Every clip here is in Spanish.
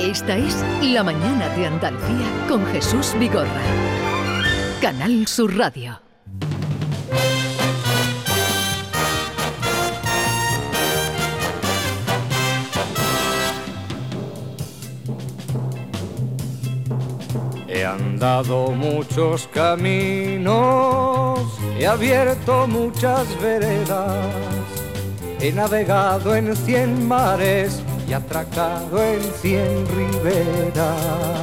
Esta es La Mañana de Andalucía con Jesús Vigorra. Canal Sur Radio. He andado muchos caminos, he abierto muchas veredas, he navegado en cien mares y atracado en cien riberas.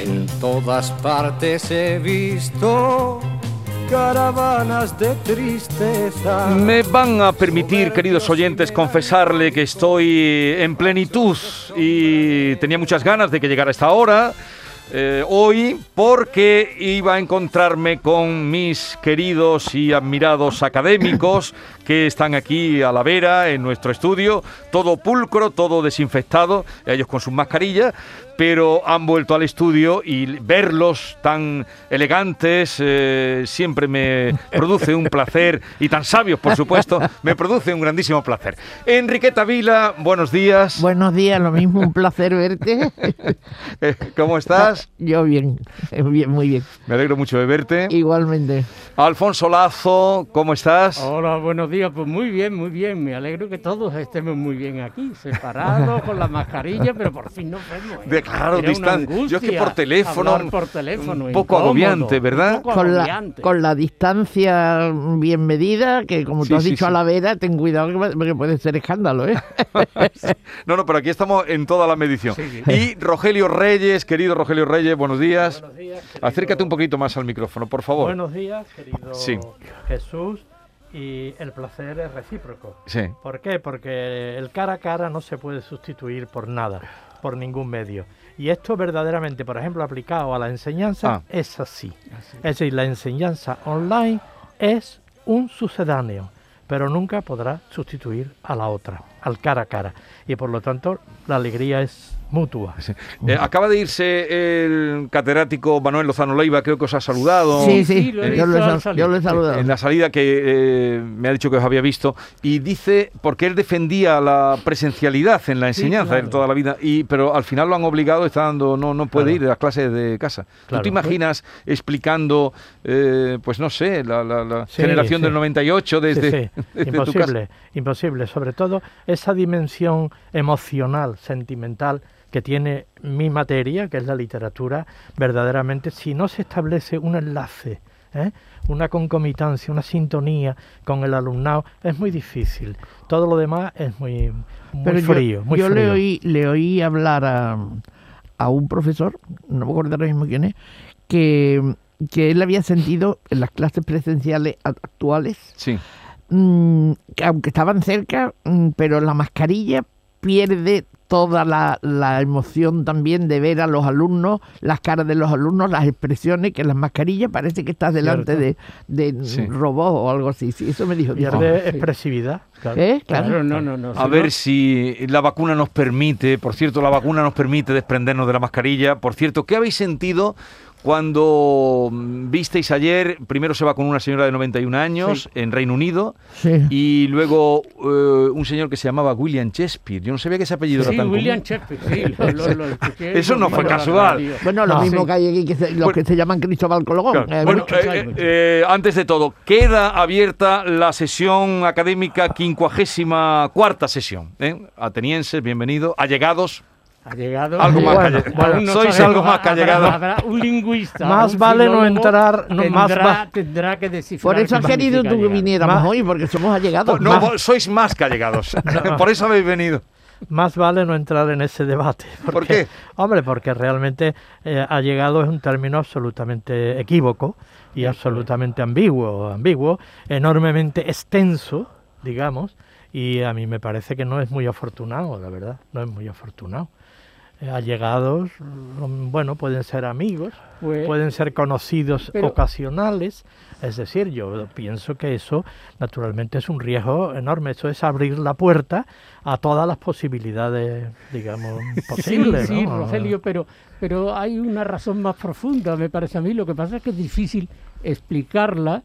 En todas partes he visto caravanas de tristeza. Me van a permitir, queridos oyentes, confesarle que estoy en plenitud y tenía muchas ganas de que llegara esta hora. Eh, hoy porque iba a encontrarme con mis queridos y admirados académicos que están aquí a la vera en nuestro estudio, todo pulcro, todo desinfectado, ellos con sus mascarillas, pero han vuelto al estudio y verlos tan elegantes eh, siempre me produce un placer y tan sabios, por supuesto, me produce un grandísimo placer. Enriqueta Vila, buenos días. Buenos días, lo mismo, un placer verte. Eh, ¿Cómo estás? Yo bien, bien, muy bien. Me alegro mucho de verte. Igualmente. Alfonso Lazo, ¿cómo estás? Hola, buenos días. Pues muy bien, muy bien. Me alegro que todos estemos muy bien aquí, separados, con la mascarilla, pero por fin nos vemos. ¿eh? De claro, Era una distan- Yo es que por teléfono, hablar por teléfono, un poco incómodo, agobiante, ¿verdad? un poco Con la, con la distancia bien medida, que como Sí, tú has sí, dicho sí. a la vera, ten cuidado que, puede ser escándalo, ¿eh? No, no, pero aquí estamos en toda la medición. Sí, Y Rogelio Reyes, querido Rogelio Reyes, buenos días. Buenos días, querido- Acércate un poquito más al micrófono, por favor. Buenos días, querido Sí. Jesús. Y el placer es recíproco. Sí. ¿Por qué? Porque el cara a cara no se puede sustituir por nada, por ningún medio. Y esto verdaderamente, por ejemplo, aplicado a la enseñanza, Ah. es así. Es decir, la enseñanza online es un sucedáneo, pero nunca podrá sustituir a la otra, al cara a cara. Y por lo tanto, la alegría es mutua. Eh, acaba de irse el catedrático Manuel Lozano Leiva, creo que os ha saludado. Sí, sí, Sí, lo he yo, lo he sal- yo lo he saludado. En la salida que eh, me ha dicho que os había visto y dice porque él defendía la presencialidad en la enseñanza claro. de toda la vida y pero al final lo han obligado está dando no no puede Claro. ir a las clases de casa. ¿Tú te imaginas explicando eh, pues no sé la, la- la Sí, generación sí. del 98 desde, Sí, sí, desde tu casa? imposible, imposible. Sobre todo esa dimensión emocional, sentimental que tiene mi materia, que es la literatura, verdaderamente, si no se establece un enlace, ¿eh? una concomitancia, una sintonía con el alumnado, es muy difícil. Todo lo demás es muy, muy Pero yo- frío, muy yo frío. le oí, le oí hablar a, a un profesor, no me acuerdo ahora mismo quién es, que, que él había sentido en las clases presenciales actuales Sí. mm, que aunque estaban cerca, mm, pero la mascarilla pierde toda la, la emoción también de ver a los alumnos, las caras de los alumnos, las expresiones, que las mascarillas parece que estás delante de, de Sí. robots o algo así. Sí, eso me dijo. Pierde expresividad. Claro. ¿Eh? Claro. Claro, no, no, no. A ver si la vacuna nos permite, por cierto, la vacuna nos permite desprendernos de la mascarilla. Por cierto, ¿qué habéis sentido cuando mm, visteis ayer? Primero se vacunó una señora de 91 años Sí. en Reino Unido Sí. y luego eh, un señor que se llamaba William Shakespeare. Yo no sabía que ese apellido Sí, era tan William común. Shakespeare, sí, lo, lo- lo escuché Eso no fue casual. Bueno, lo No, mismo sí. que hay aquí, que se- los Bueno. que se llaman Cristóbal Colón. Claro. Eh, Bueno, eh, antes de todo, queda abierta la sesión académica quincuagésima cuarta sesión. ¿eh? Atenienses, bienvenido. Allegados, Ha llegado. Algo más Bueno, no sois sabemos, algo más que allegado. habrá un lingüista. Más un vale no entrar- no, más tendrá, va- tendrá que descifrar. Por eso has querido tú que viniéramos Más- hoy, porque somos allegados. no, Más- sois más que allegados. Por eso habéis venido. Más vale no entrar en ese debate. ¿Por qué? Hombre, porque realmente eh, ha llegado es un término absolutamente equívoco y absolutamente ambiguo, ambiguo, enormemente extenso, digamos, y a mí me parece que no es muy afortunado, la verdad, no es muy afortunado. Eh, allegados, mm, bueno, pueden ser amigos, Pues- pueden ser conocidos pero- ocasionales, es decir, yo pienso que eso naturalmente es un riesgo enorme, eso es abrir la puerta a todas las posibilidades, digamos, posibles. sí, sí. Rogelio, pero, pero hay una razón más profunda, me parece a mí. Lo que pasa es que es difícil explicarla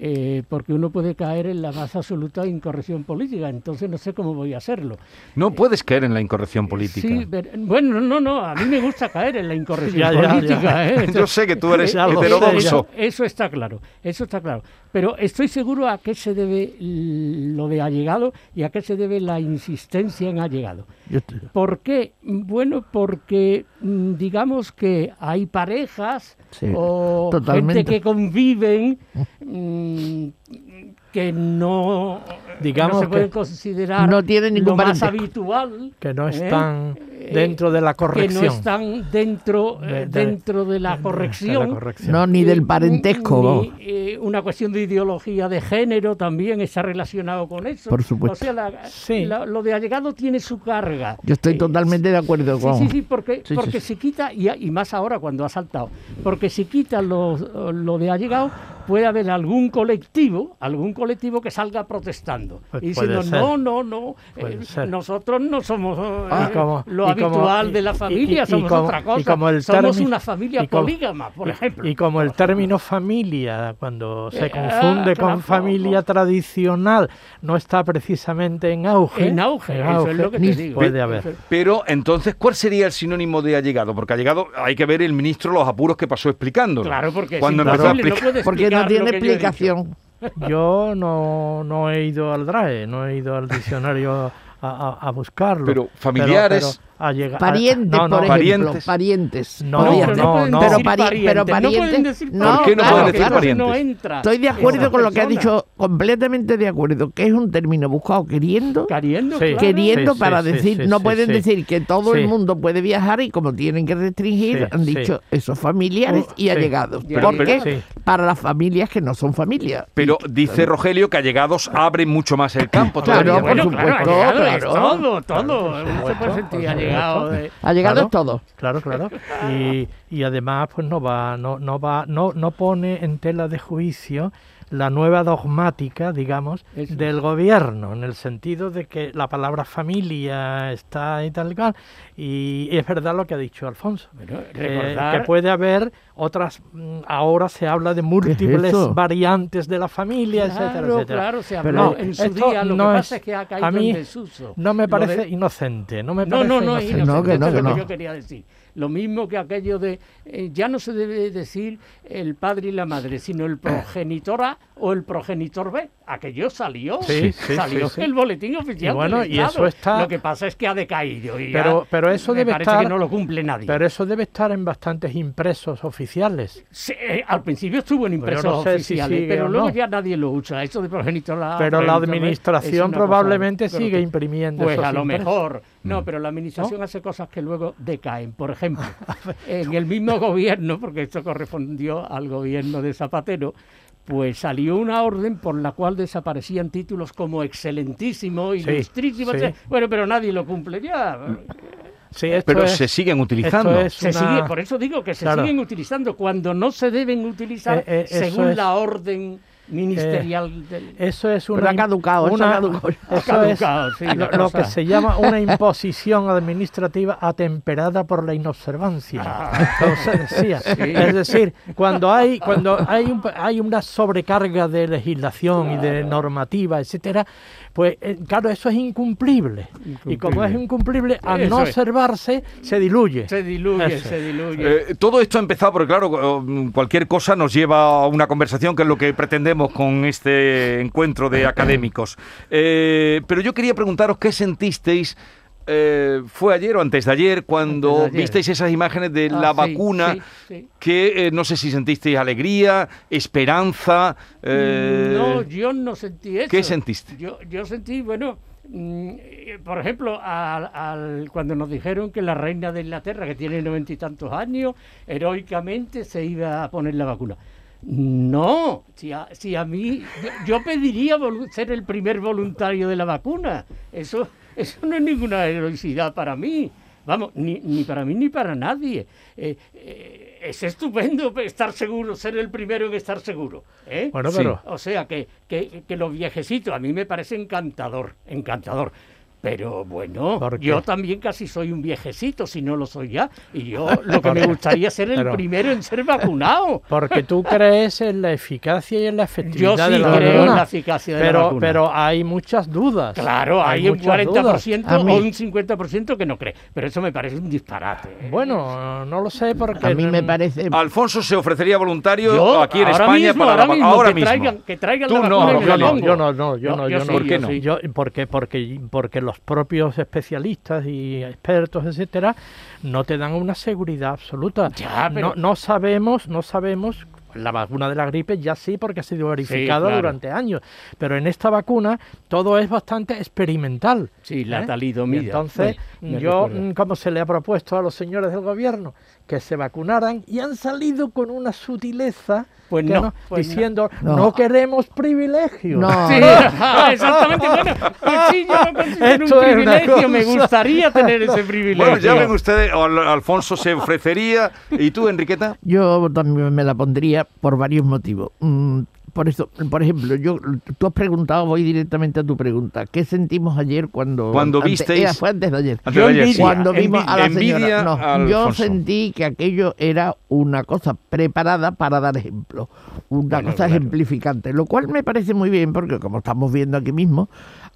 eh, porque uno puede caer en la más absoluta incorrección política, entonces no sé cómo voy a hacerlo. No puedes caer en la incorrección política. Sí, pero- bueno, no, no, a mí me gusta caer en la incorrección Ya, ya, ya. política. ¿eh? Yo sé que tú eres Eh, heterodoxo. Eso, eso está claro, eso está claro. Pero estoy seguro a qué se debe lo de allegado y a qué se debe la insistencia en allegado. ¿Por qué? Bueno, porque mm, digamos que hay parejas Sí, o totalmente. gente que conviven mm, que no, Digamos no se que pueden considerar no tienen ningún lo más habitual. que no ¿eh? están Eh, dentro de la Que no corrección. están dentro, eh, De- de- dentro de la de- corrección. de la corrección. No, ni del parentesco. ni, eh, una cuestión de ideología de género también está relacionado con eso. Por supuesto. O sea, la- Sí. la- lo de allegado tiene su carga. Yo estoy Eh, totalmente de acuerdo Sí, con. sí, sí, porque, Sí, sí, porque sí. si quita, y, y más ahora cuando ha saltado, porque si quita lo, lo de allegado, puede haber algún colectivo, algún colectivo que salga protestando. Pues y diciendo, no, no, no, eh, nosotros no somos eh, como- lo como- habitual de la y- y- familia, y somos como- otra y cosa. como el somos una familia y como- polígama, por ejemplo. Y como el término familia, cuando se Eh, confunde ah, claro. con familia tradicional, no está precisamente en auge. En auge, eso es lo que te ni digo. Puede haber. Pero entonces, ¿cuál sería el sinónimo de allegado? Porque allegado hay que ver el ministro los apuros que pasó explicando. Claro, porque es cuando empezó a imposible, no explicar. no tiene yo explicación. Yo no, no he ido al DRAE, no he ido al diccionario a, a- a buscarlo. Pero familiares- a llegar- Parientes, no, no, por ejemplo. parientes. Parientes. No, ser. no, pueden no. Pero pari- pariente, pero no parientes- no, ¿Por qué no claro, pueden decir claro, parientes? no entra Estoy de acuerdo con lo que ha dicho, completamente de acuerdo, que es un término buscado queriendo, Sí. Queriendo, claro. queriendo Sí, para sí, sí, decir, sí, no sí, pueden sí. decir que todo Sí. el mundo puede viajar y como tienen que restringir, Sí, han sí. dicho esos familiares Oh, y sí. allegados. Pero- ¿Por pero- qué? sí. Para las familias que no son familias. Pero dice Rogelio que allegados abren mucho más el campo Claro, todavía. por supuesto, todo, todo. se puede sentir de... Allegado Claro. todo. Claro, claro. Y, y además, pues no va, no, no va, no, no pone en tela de juicio la nueva dogmática, digamos, Eso es. del gobierno, en el sentido de que la palabra familia está y tal y cual. Y es verdad lo que ha dicho Alfonso. Bueno, eh, recordar- que puede haber otras, mm, ahora se habla de múltiples eso? variantes de la familia, etcétera, Claro, etcétera. claro, se Pero habló en su día. Lo no que es- pasa es que ha caído a mí en desuso. No me parece de- inocente, no me No, parece no, no, inocente. inocente, No, que no, que es lo no. que yo quería decir. Lo mismo que aquello de, eh, ya no se debe decir el padre y la madre, sino el progenitor A o el progenitor B. Aquello salió, Sí, sí, salió sí, el boletín oficial Y bueno, del y eso está- Lo que pasa es que ha decaído y Pero- ya pero eso me debe parece estar- que no lo cumple nadie. Pero eso debe estar en bastantes impresos oficiales. Eh, al principio estuvo en impresos no sé si oficiales, pero luego no. ya nadie lo usa. Eso de Pero la administración cosa probablemente sigue grotesca. imprimiendo Pues esos a lo impresos. mejor. No, pero la administración hace cosas que luego decaen. Por ejemplo, en el mismo gobierno, porque esto correspondió al gobierno de Zapatero, pues salió una orden por la cual desaparecían títulos como excelentísimo, ilustrísimo, sí. Bueno, pero nadie lo cumple ya. Sí, Pero es- se siguen utilizando. Se sigue, por eso digo que se Claro. siguen utilizando cuando no se deben utilizar Eh, eh, según es- la orden ministerial del... Eso es Pero una, ha caducado, eso una- ha caducado. Ha eso caducado, es sí, lo, que se llama una imposición administrativa atemperada por la inobservancia. Ah. Entonces decía, es decir, cuando hay cuando hay un- hay una sobrecarga de legislación y de normativa, etcétera, pues eh, claro eso es incumplible. Y como es incumplible, al Eso no es. observarse se diluye. Se diluye, Eso. se diluye. Eh, todo esto ha empezado porque, claro, cualquier cosa nos lleva a una conversación, que es lo que pretendemos con este encuentro de académicos. Eh, pero yo quería preguntaros qué sentisteis. Eh, fue ayer o antes de ayer cuando de ayer. visteis esas imágenes de Ah, la sí, vacuna sí, sí. que eh, no sé si sentisteis alegría, esperanza. eh, No, yo no sentí eso. ¿qué sentiste? Yo, yo sentí, bueno, mm, por ejemplo, al, al- cuando nos dijeron que la reina de Inglaterra, que tiene noventa y tantos años, heroicamente se iba a poner la vacuna. No, si a, si a mí, yo, yo pediría ser el primer voluntario de la vacuna. Eso, eso no es ninguna heroicidad para mí. Vamos, ni, ni para mí ni para nadie. Eh, eh, es estupendo estar seguro, ser el primero en estar seguro. ¿eh? Bueno, Sí. O sea, que, que, que los viejecitos a mí me parece encantador, encantador. Pero bueno, yo también casi soy un viejecito, si no lo soy ya. Y yo lo que me gustaría ser el Pero- primero en ser vacunado. Porque tú crees en la eficacia y en la Yo efectividad sí de la creo en vacuna. la eficacia de la pero, vacuna. pero hay muchas dudas. Claro, hay, un muchas 40% dudas. A mí- o un 50% que no cree. Pero eso me parece un disparate. ¿eh? Bueno, no lo sé porque... A mí me mm, parece... Alfonso se ofrecería voluntario Yo, aquí en ahora España mismo, para ahora la mismo, ahora que mismo. Traigan, que traigan Tú la no, vacuna y me yo la no, yo no, no, yo no, yo sí, no. ¿Por qué yo no? sí. Yo, porque, porque, porque los propios especialistas y expertos, etcétera, no te dan una seguridad absoluta. Ya, pero- no, no sabemos, no sabemos. La vacuna de la gripe ya sí, porque ha sido verificada claro. durante años. Pero en esta vacuna todo es bastante experimental. Sí, la ¿eh? talidomida. Entonces, yo, recuerda. mm, como se le ha propuesto a los señores del gobierno que se vacunaran y han salido con una sutileza Pues no, pues no. diciendo No. no. queremos privilegios. No, Sí, exactamente. Bueno, pues sí, yo lo considero Esto un privilegio. Me gustaría tener ese privilegio. Bueno, ya ven ustedes, Al- Alfonso se ofrecería. ¿Y tú, Enriqueta? Yo también me la pondría por varios motivos. Por eso, por ejemplo, yo tú has preguntado, voy directamente a tu pregunta. ¿Qué sentimos ayer cuando Cuando visteis- era- fue antes de ayer. Antes Yo de ayer, sí. envidia. Cuando vimos a la señora, no, a yo sentí que aquello era una cosa preparada para dar ejemplo, una Bueno, cosa claro. ejemplificante, lo cual me parece muy bien porque como estamos viendo aquí mismo,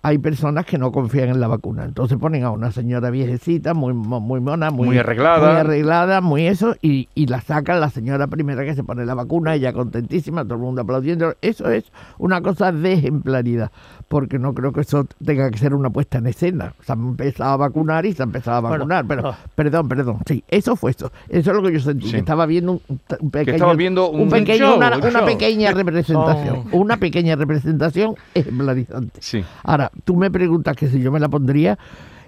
hay personas que no confían en la vacuna, entonces ponen a una señora viejecita, muy muy mona, muy, Muy arreglada. muy arreglada, muy eso, y, y la sacan la señora primera que se pone la vacuna, ella contentísima, todo el mundo aplaudiendo, eso es una cosa de ejemplaridad, porque no creo que eso tenga que ser una puesta en escena, se han empezado a vacunar y se ha empezado a Bueno, vacunar, pero ah. Perdón, perdón. Sí, eso fue eso. Eso es lo que yo sentí. Sí. Que estaba viendo un, un pequeño, estaba viendo un- pequeño- un show, una, un una pequeña representación. Son- Una pequeña representación ejemplarizante. Sí. Ahora, tú me preguntas que si yo me la pondría,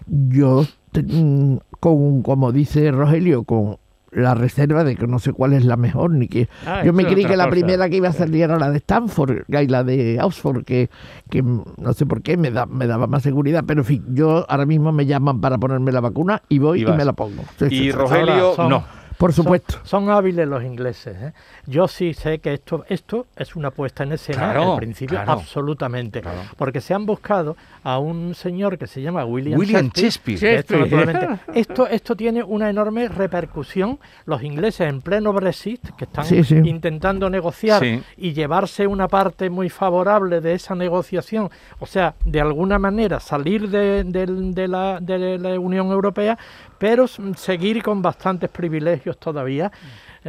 yo, mm, con, como dice Rogelio, con la reserva de que no sé cuál es la mejor, ni que... Ah, yo me creí que la primera que iba a salir era la de Stanford y la de Oxford, que, que no sé por qué me, da, me daba más seguridad, pero en fin, yo ahora mismo me llaman para ponerme la vacuna y voy Y me la pongo. Sí, Y sí. Rogelio, no. Por Son- supuesto. Son, hábiles los ingleses. ¿eh? Yo sí sé que esto, esto es una puesta en escena Claro, al principio, claro. absolutamente. Porque se han buscado a un señor que se llama William, William Shakespeare. Esto, esto, esto tiene una enorme repercusión. Los ingleses en pleno Brexit, que están Sí, sí. intentando negociar Sí. y llevarse una parte muy favorable de esa negociación, o sea, de alguna manera salir de la, de la Unión Europea, pero seguir con bastantes privilegios todavía.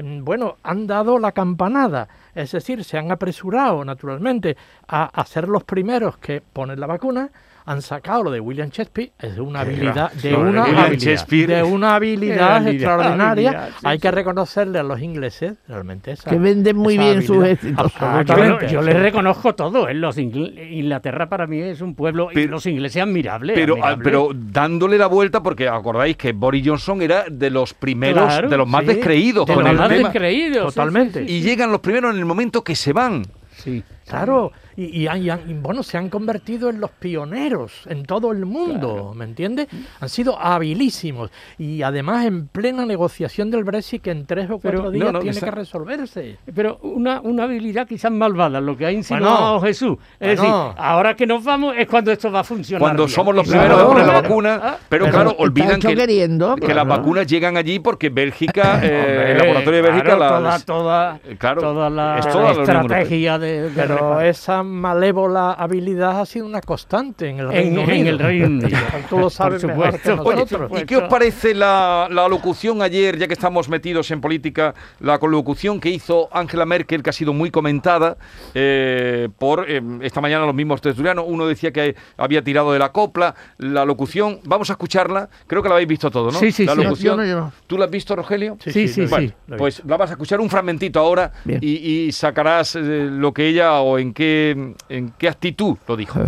Bueno, han dado la campanada, es decir, se han apresurado naturalmente a, a ser los primeros que ponen la vacuna, han sacado lo de William Shakespeare, es de una habilidad, de una habilidad, de una habilidad habilidad, extraordinaria. habilidad, sí, Hay sí. que reconocerle a los ingleses realmente esa Que venden muy bien sus éxitos. Ah, yo, les reconozco todo. ¿eh? Los Ingl- Inglaterra para mí es un pueblo, y Pero- los ingleses admirables. Pero, ah, pero dándole la vuelta, porque acordáis que Boris Johnson era de los primeros, Claro, de los más sí, descreídos de con los el más descreídos. sí, Totalmente. sí, sí, Y llegan los primeros en el momento que se van. sí. Claro, y, y han- y han- y bueno, se han convertido en los pioneros en todo el mundo, ¿me entiendes? Han sido habilísimos y además en plena negociación del Brexit que en tres o cuatro Pero, días no, no, tiene que resolverse. Pero una, una habilidad quizás malvada, lo que ha insinuado Bueno, Jesús. Es bueno. decir, ahora que nos vamos es cuando esto va a funcionar. Cuando bien. somos los Claro, primeros a poner la claro. vacuna, Ah, pero, pero claro, olvidan que, queriendo, que las vacunas llegan allí porque Bélgica, eh, el laboratorio de Bélgica, claro, la- toda, toda, claro, toda la, es toda la Unión Europea. estrategia de, de Pero esa malévola habilidad ha sido una constante en el Reino en Unido. el Reino Unido. Tú lo sabes Por mejor que. Oye. ¿y qué os parece la, la locución ayer, ya que estamos metidos en política, la locución que hizo Angela Merkel, que ha sido muy comentada eh, por eh, esta mañana los mismos tertulianos? Uno decía que había tirado de la copla. La locución, vamos a escucharla, creo que la habéis visto todo, ¿no? Sí, sí, la sí. locución. No, no. ¿Tú la has visto, Rogelio? Sí, Sí, sí, Pues la vas a escuchar un fragmentito ahora y sacarás eh, lo que ella o en qué, en qué actitud lo dijo.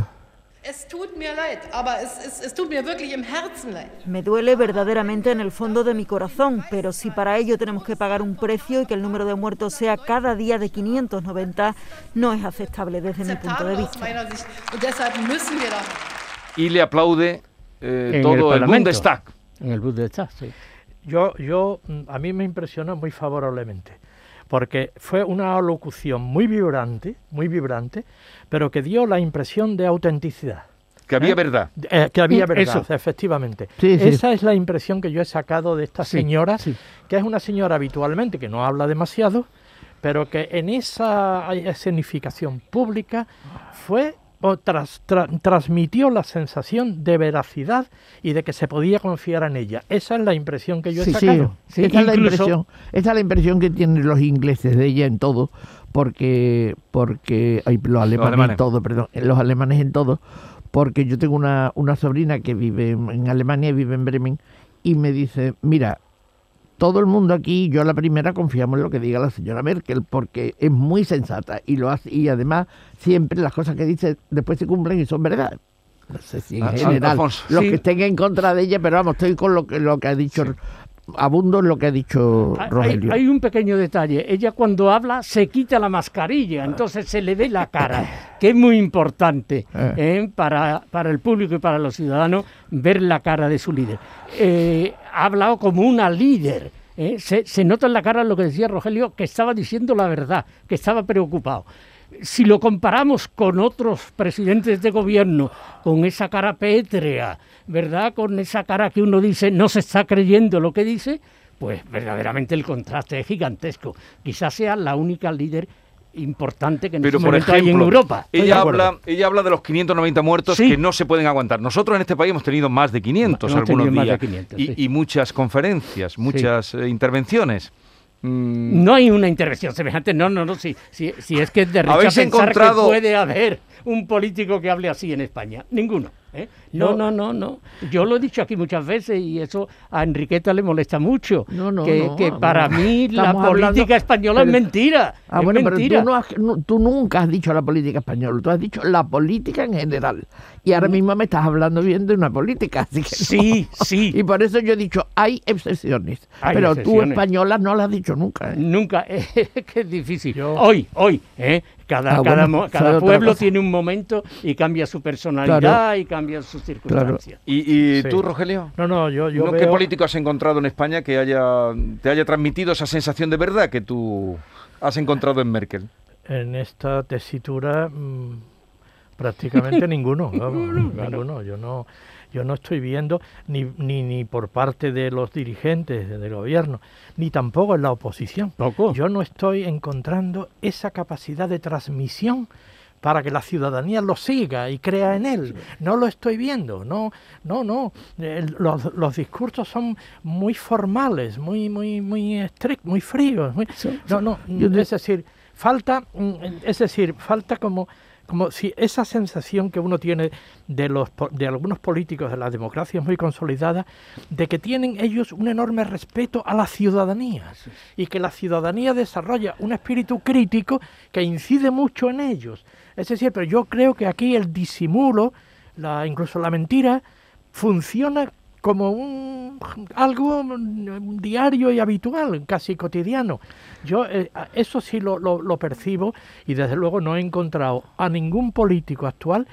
Me duele verdaderamente en el fondo de mi corazón, pero si para ello tenemos que pagar un precio y que el número de muertos sea cada día de 590, no es aceptable desde mi punto de vista. Y le aplaude eh, En todo el el. Bundestag. En el Bundestag, sí. Yo, yo, mm, a mí me impresionó muy favorablemente, porque fue una locución muy vibrante, muy vibrante, pero que dio la impresión de autenticidad. Que había verdad. Eh, que había verdad, eso. efectivamente. Sí, sí. Esa es la impresión que yo he sacado de esta Sí, señora, sí. que es una señora habitualmente que no habla demasiado, pero que en esa escenificación pública fue o tras- tra- transmitió la sensación de veracidad y de que se podía confiar en ella. Esa es la impresión que yo he Sí, sí, sacado. Sí, esa, es la impresión, esa es la impresión que tienen los ingleses de ella en todo, porque, porque ay, los alemanes, alemanes. en todo, perdón, los alemanes en todo, porque yo tengo una, una sobrina que vive en, en Alemania, vive en Bremen, y me dice, mira, todo el mundo aquí, yo la primera, confiamos en lo que diga la señora Merkel, porque es muy sensata y lo hace, y además siempre las cosas que dice después se cumplen y son verdad. No sé si en Ah, general, los que estén en contra de ella, pero vamos, estoy con lo que, lo que ha dicho, abundo en lo que ha dicho Hay- Hay, Rogelio. hay un pequeño detalle. Ella cuando habla se quita la mascarilla, entonces se le ve la cara, que es muy importante Eh. ¿eh? para, para el público y para los ciudadanos ver la cara de su líder. Eh, ha hablado como una líder. ¿eh? Se, se nota en la cara lo que decía Rogelio, que estaba diciendo la verdad, que estaba preocupado. Si lo comparamos con otros presidentes de gobierno, con esa cara pétrea, ¿verdad? Con esa cara que uno dice no se está creyendo lo que dice, pues verdaderamente el contraste es gigantesco. Quizás sea la única líder importante que en Pero este por momento hay en Europa. Ella habla, ella habla de los 590 muertos Sí. que no se pueden aguantar. Nosotros en este país hemos tenido más de 500 Hemos algunos días de 500, y, sí. y muchas conferencias, muchas eh, intervenciones. Mm, No hay una intervención semejante, no, no, no, si, si, si es que es de risa ¿Habéis pensar encontrado- que puede haber un político que hable así en España. Ninguno. ¿Eh? No, no, no, no. Yo lo he dicho aquí muchas veces y eso a Enriqueta le molesta mucho. No, no, que, no, que no. para mí la política hablando- española es pero- mentira. Ah, es bueno, mentira. pero tú, has- tú nunca has dicho la política española, tú has dicho la política en general. Y ahora mismo me estás hablando bien de una política, así que. Sí, sí. Y por eso yo he dicho, hay excepciones. Hay pero tú excepciones. española no la has dicho nunca. ¿eh? Nunca, es que es difícil. Yo- Hoy, hoy, ¿eh? Cada, Ah, cada, bueno, cada pueblo tiene un momento y cambia su personalidad Claro. y cambia sus circunstancias. ¿Y, y Sí. tú, Rogelio? No, no, yo, yo ¿No? veo... ¿Qué político has encontrado en España que haya te haya transmitido esa sensación de verdad que tú has encontrado en Merkel? En esta tesitura mm, prácticamente ninguno, vamos, ninguno. Yo no, yo no estoy viendo ni, ni, ni por parte de los dirigentes del gobierno, ni tampoco en la oposición. Poco. Yo no estoy encontrando esa capacidad de transmisión para que la ciudadanía lo siga y crea en él. No lo estoy viendo, no, no, no. Los, los discursos son muy formales, muy, muy, muy estrictos, muy fríos. muy- no, no. Es decir, falta, mm, es decir, falta como como si esa sensación que uno tiene de los de algunos políticos de las democracias muy consolidadas de que tienen ellos un enorme respeto a la ciudadanía y que la ciudadanía desarrolla un espíritu crítico que incide mucho en ellos. Es decir, pero yo creo que aquí el disimulo, la incluso la mentira funciona como un algo diario y habitual, casi cotidiano. Yo eh, eso sí lo, lo- lo percibo y desde luego no he encontrado a ningún político actual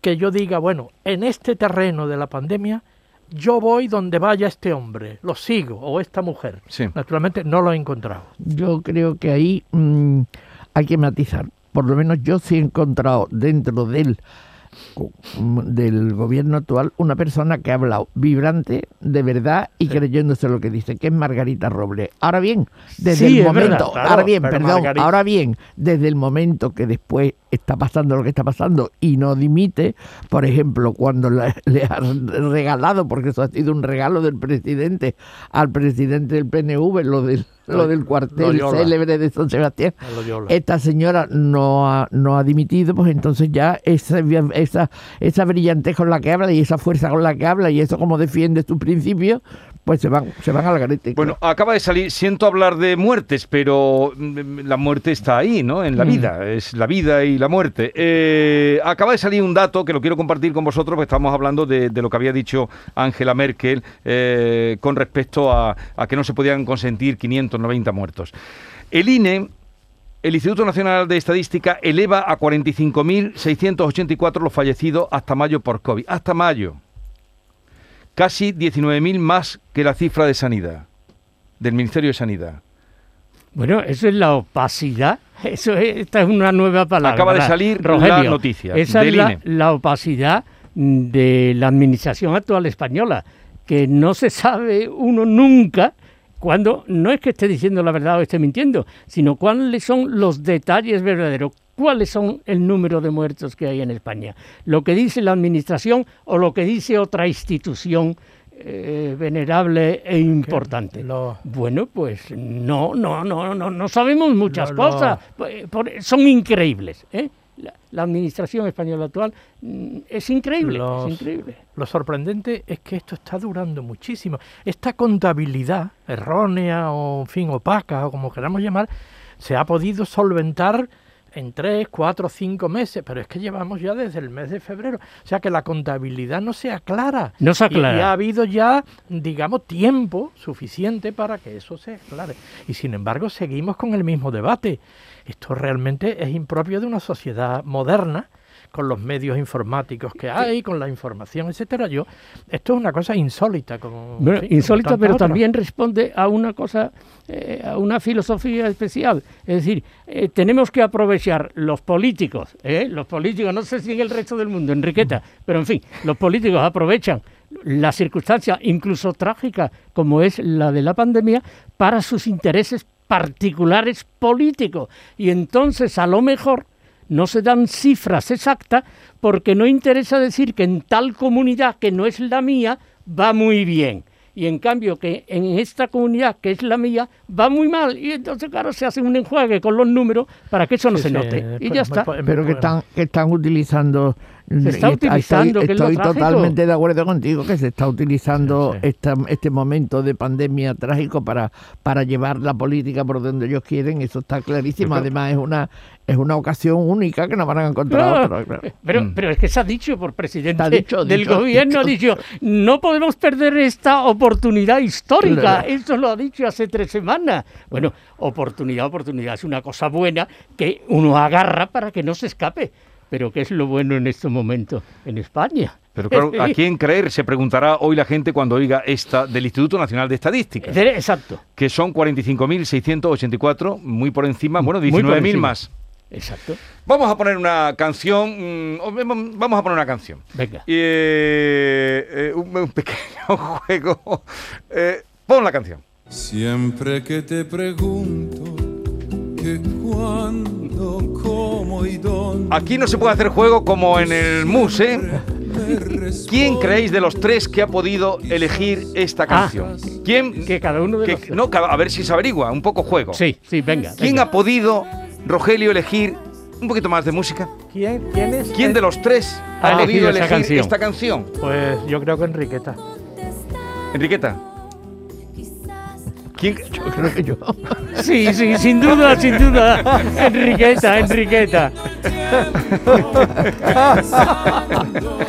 que yo diga, bueno, en este terreno de la pandemia yo voy donde vaya este hombre, lo sigo, o esta mujer. Sí. Naturalmente no lo he encontrado. Yo creo que ahí mm, hay que matizar. Por lo menos yo sí he encontrado dentro del, del gobierno actual una persona que ha hablado vibrante, de verdad y creyéndose lo que dice, que es Margarita Robles. Ahora bien, desde Sí, el verdad, momento, claro, ahora bien, perdón, Margarita- ahora bien, desde el momento que después está pasando lo que está pasando y no dimite, por ejemplo, cuando le, le ha regalado, porque eso ha sido un regalo del presidente al presidente del PNV, lo del, lo del cuartel Loyola. célebre de San Sebastián, Loyola. esta señora no ha, no ha dimitido, pues entonces ya esa, esa, esa brillantez con la que habla y esa fuerza con la que habla y eso como defiende sus principios, pues se van, se van al garete. Bueno, acaba de salir, siento hablar de muertes, pero mm, la muerte está ahí, ¿no? En la Mm. vida, es la vida y la muerte. Eh, acaba de salir un dato que lo quiero compartir con vosotros, porque estamos hablando de, de lo que había dicho Angela Merkel eh, con respecto a, a que no se podían consentir 590 muertos. El INE, el Instituto Nacional de Estadística, eleva a 45.684 los fallecidos hasta mayo por COVID. Hasta mayo casi 19.000 más que la cifra de sanidad, del Ministerio de Sanidad. Bueno, eso es la opacidad. Eso es, esta es una nueva palabra. Acaba de salir Rogelio, la noticia Esa del es la, INE. la opacidad de la administración actual española, que no se sabe uno nunca cuando no es que esté diciendo la verdad o esté mintiendo, sino cuáles son los detalles verdaderos, cuáles son el número de muertos que hay en España, lo que dice la administración o lo que dice otra institución eh, venerable e importante. Lo- Bueno, pues no, no, no, no, no sabemos muchas Lo- lo- cosas. Por- son increíbles. ¿eh? La, la administración española actual mm, es increíble, Los- es increíble. Lo sorprendente es que esto está durando muchísimo. Esta contabilidad errónea o, en fin, opaca o como queramos llamar, se ha podido solventar en tres, cuatro, cinco meses, pero es que llevamos ya desde el mes de febrero. O sea que la contabilidad no se aclara. No se Y- aclara. Y, ha habido ya, digamos, tiempo suficiente para que eso se aclare. Y sin embargo, seguimos con el mismo debate. Esto realmente es impropio de una sociedad moderna con los medios informáticos que hay, con la información, etcétera. Yo, esto es una cosa insólita, como Bueno, insólita, pero otras. también responde a una cosa, eh, a una filosofía especial. Es decir, eh, tenemos que aprovechar los políticos, ¿eh? los políticos, no sé si en el resto del mundo, Enriqueta, pero en fin, los políticos aprovechan la circunstancia incluso trágica como es la de la pandemia para sus intereses particulares políticos. Y entonces, a lo mejor, no se dan cifras exactas porque no interesa decir que en tal comunidad que no es la mía va muy bien. Y en cambio que en esta comunidad que es la mía va muy mal. Y entonces, claro, se hace un enjuague con los números para que eso no Sí, se sí, note. Y ya está. Pero que están, que están utilizando. Se está y está- utilizando, Estoy, que es lo estoy trágico. totalmente de acuerdo contigo que se está utilizando Sí, sí. esta- este momento de pandemia trágico para, para llevar la política por donde ellos quieren. Eso está clarísimo. Además, es una, es una ocasión única que no van a encontrar No, otra. Pero, Mm. pero es que se ha dicho por presidente dicho, del dicho, gobierno, ha dicho, no podemos perder esta oportunidad histórica. Eso lo ha dicho hace tres semanas. Bueno, oportunidad, oportunidad, es una cosa buena que uno agarra para que no se escape. Pero ¿qué es lo bueno en estos momentos en España? Pero claro, ¿a quién creer? Se preguntará hoy la gente cuando oiga esta del Instituto Nacional de Estadística, Exacto, que son 45.684, muy por encima, bueno, Muy por 19.000 encima. más. exacto. Vamos a poner una canción. mm, vamos- a poner una canción. Venga. Y, eh, eh, un, un pequeño juego. Eh, pon la canción. Siempre que te pregunto que cuándo, cómo y dónde. Aquí no se puede hacer juego como en el MUS, ¿eh? ¿Quién creéis de los tres que ha podido elegir esta canción? ¿Quién? Que cada uno de que- los... no, cada- a ver si se averigua, un poco juego. Sí, sí, venga. ¿Quién venga. ha podido, Rogelio, elegir un poquito más de música? ¿Quién, quién es? ¿Quién de los tres Ha ha, podido elegido esa elegir canción? esta canción? Pues yo creo que Enriqueta. Enriqueta. ¿Quién? Yo creo que yo. Sí, sí, sin duda, sin duda. Enriqueta, Enriqueta.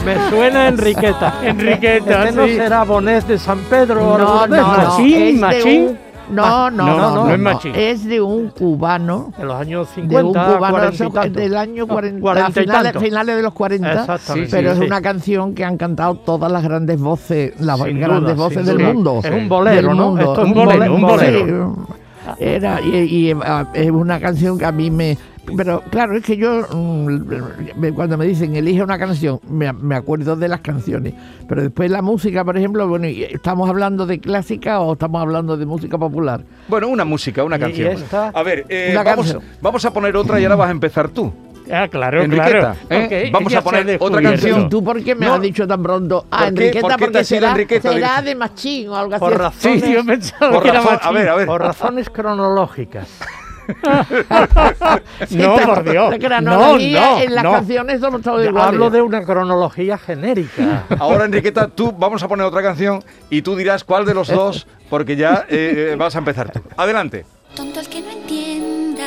Me suena Enriqueta. Enriqueta, Este no sí. será Bonés de San Pedro o No, no, no. Machín, es de machín. No, no, no, no, no es machín. Es de un cubano. En los años De un 50, cubano 40 y tanto. del año 40, cuarenta y finales, tanto. finales de los 40, Exactamente, pero sí, es sí. una canción que han cantado todas las grandes voces, las Sin grandes duda, voces del duda. mundo. Es un bolero, del ¿no? mundo. Esto es un bolero, un bolero. Sí, Era, y, y, ah, es una canción que a mí me... Pero claro, es que yo, mm, cuando me dicen elige una canción, me, me acuerdo de las canciones. Pero después la música, por ejemplo, bueno, y ¿estamos hablando de clásica o estamos hablando de música popular? Bueno, una música, una canción. esta- A ver, eh, vamos, canción. vamos a poner otra y ahora vas a empezar tú. Ah, claro, Enriqueta, claro. ¿eh? Vamos a poner otra canción. ¿Y tú por qué me No. has dicho tan pronto? Ah, ¿Por? Enriqueta, ¿Por qué te porque será, Enriqueta? será de machín o algo así. Por razones, Sí, yo pensaba Por que era razón- machín. a ver, a ver. por razones cronológicas. No, por Dios. La cronología No, no, en las no. canciones son todos iguales. Hablo de una cronología genérica. Ahora, Enriqueta, tú vamos a poner otra canción y tú dirás cuál de los dos, porque ya eh, eh, vas a empezar tú. Adelante. Tonto el que no entienda.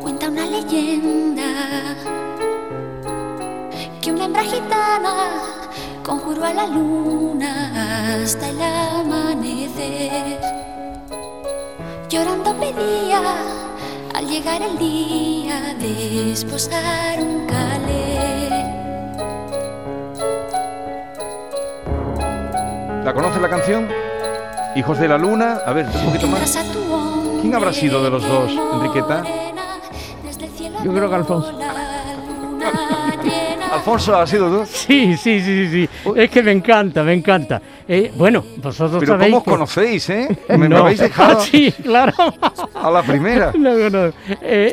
Cuenta una leyenda que una hembra gitana conjuró a la luna hasta el amanecer. Llorando pedía al llegar el día de esposar un calé. ¿La conoces la canción? Hijos de la Luna. A ver, un poquito más. ¿Quién habrá sido de los dos, Enriqueta? Yo creo que Alfonso. Alfonso, ¿ha sido tú? Sí, sí, sí, sí. sí. Es que me encanta, me encanta. Eh, bueno, vosotros Pero sabéis ¿cómo os que- conocéis, eh? Me, me No. habéis dejado sí, claro. a la primera. No, no, no. Eh,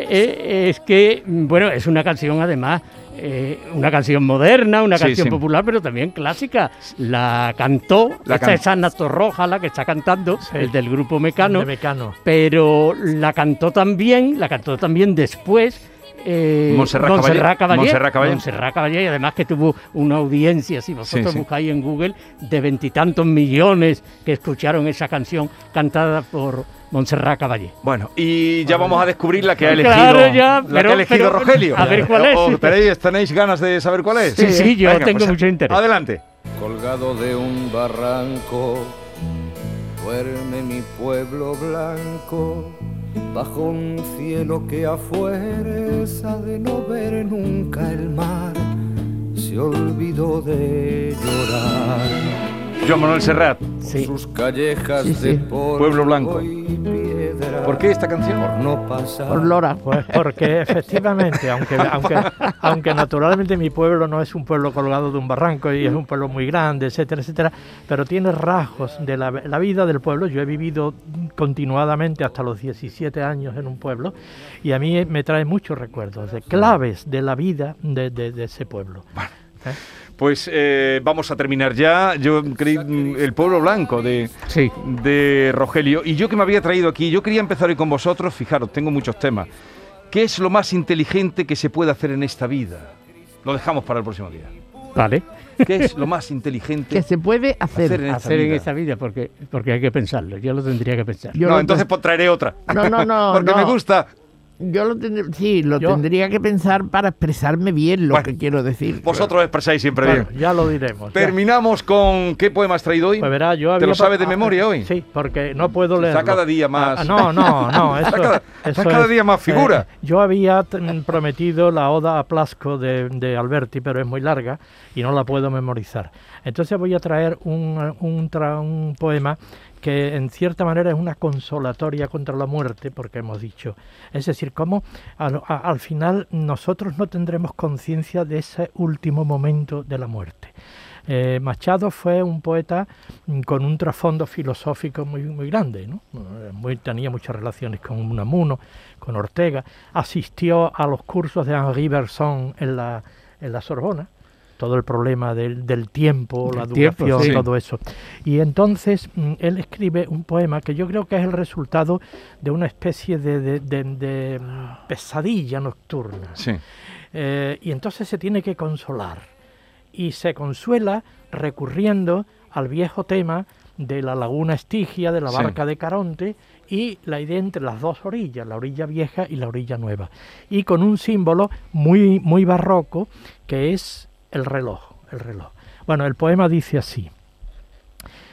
eh, es que, bueno, es una canción además, eh, una canción moderna, una Sí, canción sí. popular, pero también clásica. La cantó, La esta can- es Ana Torroja, la que está cantando, el del grupo Mecano, De Mecano. pero la cantó también, la cantó también después. Eh, Montserrat Montserrat Caballé. Montserrat Caballé. Montserrat Caballé, y además que tuvo una audiencia, si vosotros sí. buscáis en Google, de veintitantos millones que escucharon esa canción cantada por Montserrat Caballé. Bueno, y ya vamos a descubrir la que ha elegido, Claro, ya, la pero- que ha elegido pero- Rogelio. a ver cuál es. ¿O tenéis, tenéis ganas de saber cuál es? Sí, sí, yo Venga, tengo pues, mucho interés. Adelante. Colgado de un barranco, duerme mi pueblo blanco, bajo un cielo que afuera de no ver nunca el mar, se olvidó de llorar. Joan Manuel Serrat, Sí. Sus callejas Sí, sí. de polvo Pueblo Blanco. ¿por qué esta canción? por no pasar. Por Lora. Pues porque efectivamente, aunque, aunque, aunque naturalmente mi pueblo no es un pueblo colgado de un barranco y es un pueblo muy grande, etcétera, etcétera, pero tiene rasgos de la, la vida del pueblo. Yo he vivido continuadamente hasta los 17 años en un pueblo y a mí me trae muchos recuerdos de claves de la vida de, de- de ese pueblo. ¿Eh? Pues eh, vamos a terminar ya. Yo creí mm, el pueblo blanco de, Sí. de Rogelio. Y yo que me había traído aquí, yo quería empezar hoy con vosotros. Fijaros, tengo muchos temas. ¿Qué es lo más inteligente que se puede hacer en esta vida? Lo dejamos para el próximo día. Vale. ¿Qué es lo más inteligente Que se puede hacer. hacer en esta Hacer en vida? esta vida, porque, porque hay que pensarlo. Yo lo tendría que pensar. Yo no, entonces pues traeré otra. No, no, no, Porque no. me gusta. Yo lo tendr- sí, lo Yo- tendría que pensar para expresarme bien lo Bueno, que quiero decir. Vosotros expresáis siempre Bueno, bien. ya lo diremos. ya. Terminamos con ¿qué poema has traído hoy? Pues verá, yo ¿Te lo sabes de ah, memoria hoy? Sí, porque no puedo leer. Está cada día más. no, no, no. Eso, Está cada- eso está cada es, día más figura. eh, yo había prometido la Oda a Plasco de, de Alberti, pero es muy larga y no la puedo memorizar. Entonces voy a traer un, un, tra- un poema que en cierta manera es una consolatoria contra la muerte, porque hemos dicho, es decir, cómo al, final nosotros no tendremos conciencia de ese último momento de la muerte. Eh, Machado fue un poeta mm, con un trasfondo filosófico muy, muy grande, ¿no? Eh, muy- tenía muchas relaciones con Unamuno, con Ortega, asistió a los cursos de Henri Bergson en la, en la Sorbona, todo el problema del, del tiempo, la tiempo, sí. todo eso. Y entonces mm, él escribe un poema que yo creo que es el resultado de una especie de, de- de- de, pesadilla nocturna. Sí. Eh, y entonces se tiene que consolar. Y se consuela recurriendo al viejo tema de la laguna Estigia, de la Sí. barca de Caronte, y la idea entre las dos orillas, la orilla vieja y la orilla nueva. Y con un símbolo muy, muy barroco, que es el reloj, el reloj. Bueno, el poema dice así.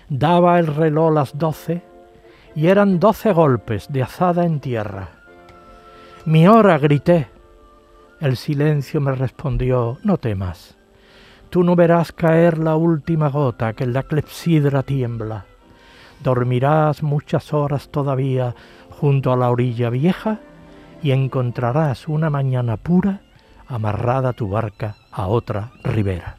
Daba el reloj las doce y eran doce golpes de azada en tierra. Mi hora grité. El silencio me respondió, no temas. Tú no verás caer la última gota que en la clepsidra tiembla. Dormirás muchas horas todavía junto a la orilla vieja y encontrarás una mañana pura amarrada tu barca a otra ribera.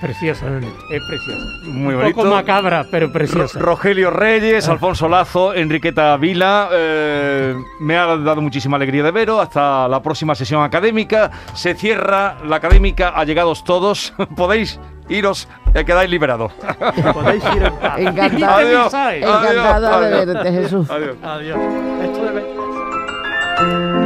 Preciosa, es preciosa. Muy Un bonito. poco macabra, pero preciosa. Ro- Rogelio Reyes, Alfonso Lazo, Enriqueta Vila, eh, me ha dado muchísima alegría de veros. Hasta la próxima sesión académica. Se cierra la académica, allegados todos. Podéis iros, eh, quedáis liberados. Podéis ir en paz. Adiós. encantada de Adiós. verte, Jesús. Adiós. Adiós. Esto debe-